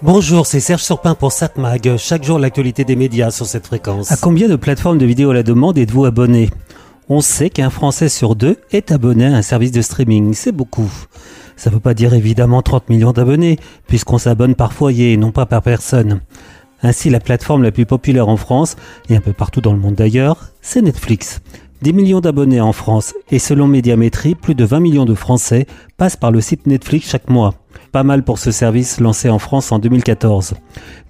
Bonjour, c'est Serge Surpin pour SatMag. Chaque jour, l'actualité des médias sur cette fréquence. À combien de plateformes de vidéo à la demande êtes-vous abonné? On sait qu'un Français sur deux est abonné à un service de streaming. C'est beaucoup. Ça ne veut pas dire évidemment 30 millions d'abonnés, puisqu'on s'abonne par foyer et non pas par personne. Ainsi, la plateforme la plus populaire en France, et un peu partout dans le monde d'ailleurs, c'est Netflix. 10 millions d'abonnés en France, et selon Médiamétrie, plus de 20 millions de Français passent par le site Netflix chaque mois. Pas mal pour ce service lancé en France en 2014.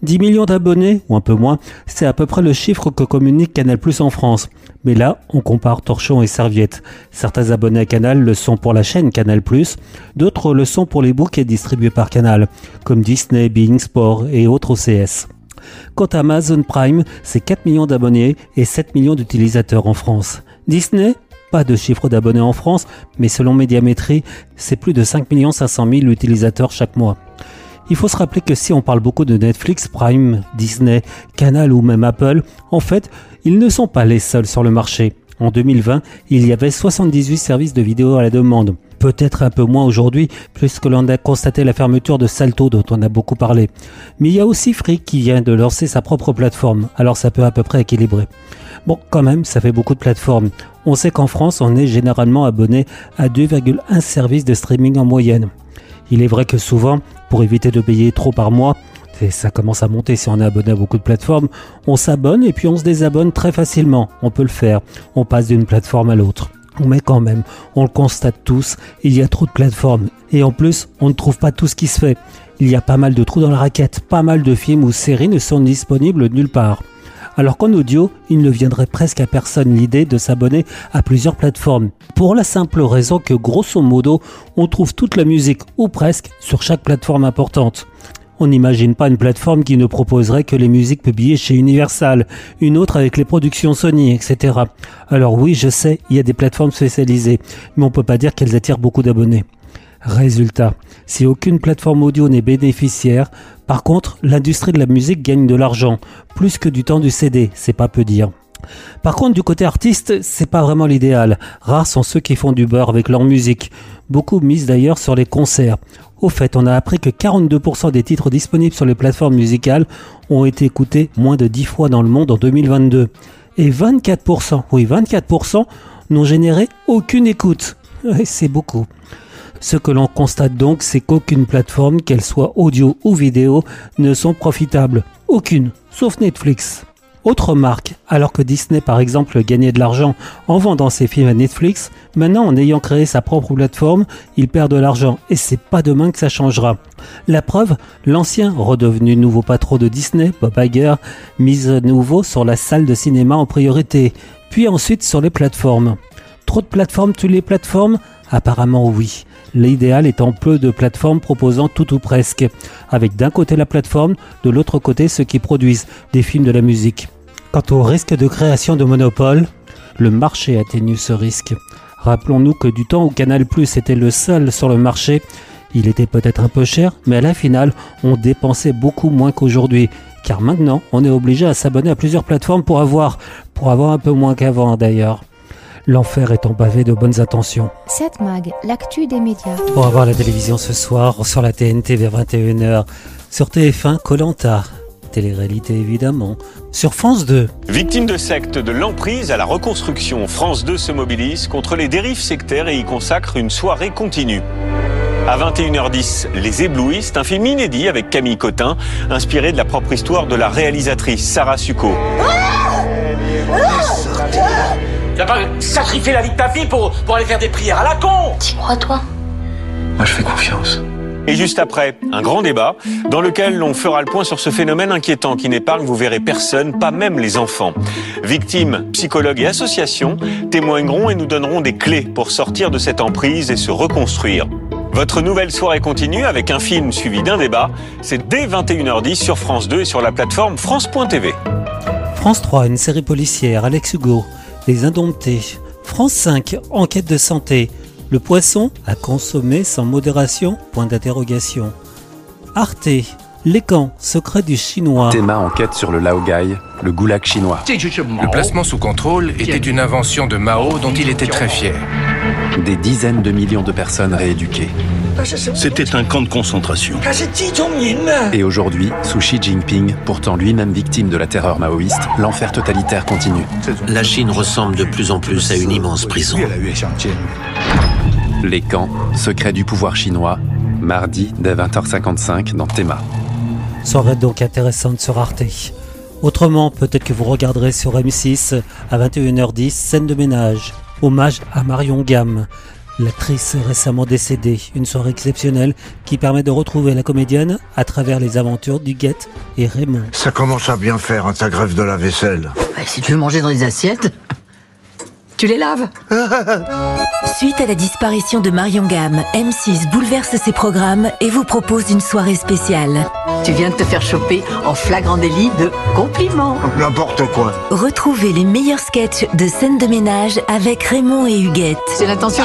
10 millions d'abonnés, ou un peu moins, c'est à peu près le chiffre que communique Canal Plus en France. Mais là, on compare torchon et serviette. Certains abonnés à Canal le sont pour la chaîne Canal Plus, d'autres le sont pour les bouquets distribués par Canal, comme Disney, Bing Sport et autres OCS. Quant à Amazon Prime, c'est 4 millions d'abonnés et 7 millions d'utilisateurs en France. Disney pas de chiffre d'abonnés en France, mais selon Médiamétrie, c'est plus de 5 500 000 utilisateurs chaque mois. Il faut se rappeler que si on parle beaucoup de Netflix, Prime, Disney, Canal ou même Apple, en fait, ils ne sont pas les seuls sur le marché. En 2020, il y avait 78 services de vidéo à la demande. Peut-être un peu moins aujourd'hui, puisque l'on a constaté la fermeture de Salto dont on a beaucoup parlé. Mais il y a aussi Free qui vient de lancer sa propre plateforme, alors ça peut à peu près équilibrer. Bon, quand même, ça fait beaucoup de plateformes. On sait qu'en France, on est généralement abonné à 2,1 services de streaming en moyenne. Il est vrai que souvent, pour éviter de payer trop par mois, et ça commence à monter si on est abonné à beaucoup de plateformes, on s'abonne et puis on se désabonne très facilement. On peut le faire. On passe d'une plateforme à l'autre. Mais quand même, on le constate tous, il y a trop de plateformes. Et en plus, on ne trouve pas tout ce qui se fait. Il y a pas mal de trous dans la raquette, pas mal de films ou séries ne sont disponibles nulle part alors qu'en audio, il ne viendrait presque à personne l'idée de s'abonner à plusieurs plateformes, pour la simple raison que grosso modo, on trouve toute la musique, ou presque, sur chaque plateforme importante. On n'imagine pas une plateforme qui ne proposerait que les musiques publiées chez Universal, une autre avec les productions Sony, etc. Alors oui, je sais, il y a des plateformes spécialisées, mais on peut pas dire qu'elles attirent beaucoup d'abonnés. Résultat, si aucune plateforme audio n'est bénéficiaire, par contre, l'industrie de la musique gagne de l'argent, plus que du temps du CD, c'est pas peu dire. Par contre, du côté artiste, c'est pas vraiment l'idéal. Rares sont ceux qui font du beurre avec leur musique. Beaucoup misent d'ailleurs sur les concerts. Au fait, on a appris que 42% des titres disponibles sur les plateformes musicales ont été écoutés moins de 10 fois dans le monde en 2022. Et 24%, oui 24%, n'ont généré aucune écoute. c'est beaucoup. Ce que l'on constate donc, c'est qu'aucune plateforme, qu'elle soit audio ou vidéo, ne sont profitables. Aucune, sauf Netflix. Autre marque, alors que Disney par exemple gagnait de l'argent en vendant ses films à Netflix, maintenant en ayant créé sa propre plateforme, il perd de l'argent et c'est pas demain que ça changera. La preuve, l'ancien redevenu nouveau patron de Disney, Bob Iger, mise à nouveau sur la salle de cinéma en priorité, puis ensuite sur les plateformes. Trop de plateformes toutes les plateformes Apparemment oui. L'idéal étant peu de plateformes proposant tout ou presque, avec d'un côté la plateforme, de l'autre côté ceux qui produisent des films de la musique. Quant au risque de création de monopole, le marché atténue ce risque. Rappelons-nous que du temps où Canal Plus était le seul sur le marché, il était peut-être un peu cher, mais à la finale, on dépensait beaucoup moins qu'aujourd'hui. Car maintenant, on est obligé à s'abonner à plusieurs plateformes pour avoir, pour avoir un peu moins qu'avant d'ailleurs. L'enfer est pavé de bonnes intentions. 7 Mag, l'actu des médias. Pour avoir la télévision ce soir sur la TNT vers 21h, sur TF1 Colanta, télé-réalité évidemment, sur France 2. Victime de secte de l'emprise à la reconstruction, France 2 se mobilise contre les dérives sectaires et y consacre une soirée continue. À 21h10, Les Éblouistes, un film inédit avec Camille Cotin, inspiré de la propre histoire de la réalisatrice Sarah Succo. Tu vas pas sacrifier la vie de ta fille pour, pour aller faire des prières à la con Dis-moi, toi. Moi, je fais confiance. Et juste après, un grand débat dans lequel l'on fera le point sur ce phénomène inquiétant qui n'épargne, vous verrez, personne, pas même les enfants. Victimes, psychologues et associations témoigneront et nous donneront des clés pour sortir de cette emprise et se reconstruire. Votre nouvelle soirée continue avec un film suivi d'un débat. C'est dès 21h10 sur France 2 et sur la plateforme France.tv. France 3, une série policière, Alex Hugo, les Indomptés. France 5, enquête de santé. Le poisson à consommer sans modération? Point d'interrogation. Arte, les camps, secret du chinois. Théma enquête sur le Laogai, le goulag chinois. Le placement sous contrôle était une invention de Mao dont il était très fier. Des dizaines de millions de personnes rééduquées. C'était un camp de concentration. Et aujourd'hui, sous Xi Jinping, pourtant lui-même victime de la terreur maoïste, l'enfer totalitaire continue. La Chine ressemble de plus en plus à une immense prison. Les camps, secrets du pouvoir chinois, mardi dès 20h55 dans Théma. Soirée donc intéressante sur Arte. Autrement, peut-être que vous regarderez sur M6 à 21h10 Scène de ménage, hommage à Marion Gamme, l'actrice récemment décédée. Une soirée exceptionnelle qui permet de retrouver la comédienne à travers les aventures d'Huguette et Raymond. Ça commence à bien faire, hein, ta grève de la vaisselle. si tu veux manger dans les assiettes, tu les laves Suite à la disparition de Marion Gamme, M6 bouleverse ses programmes et vous propose une soirée spéciale. Tu viens de te faire choper en flagrant délit de compliments. N'importe quoi. Retrouvez les meilleurs sketchs de scènes de ménage avec Raymond et Huguette. C'est l'intention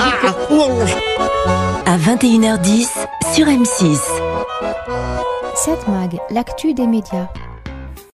À 21h10 sur M6. 7 Mag, l'actu des médias.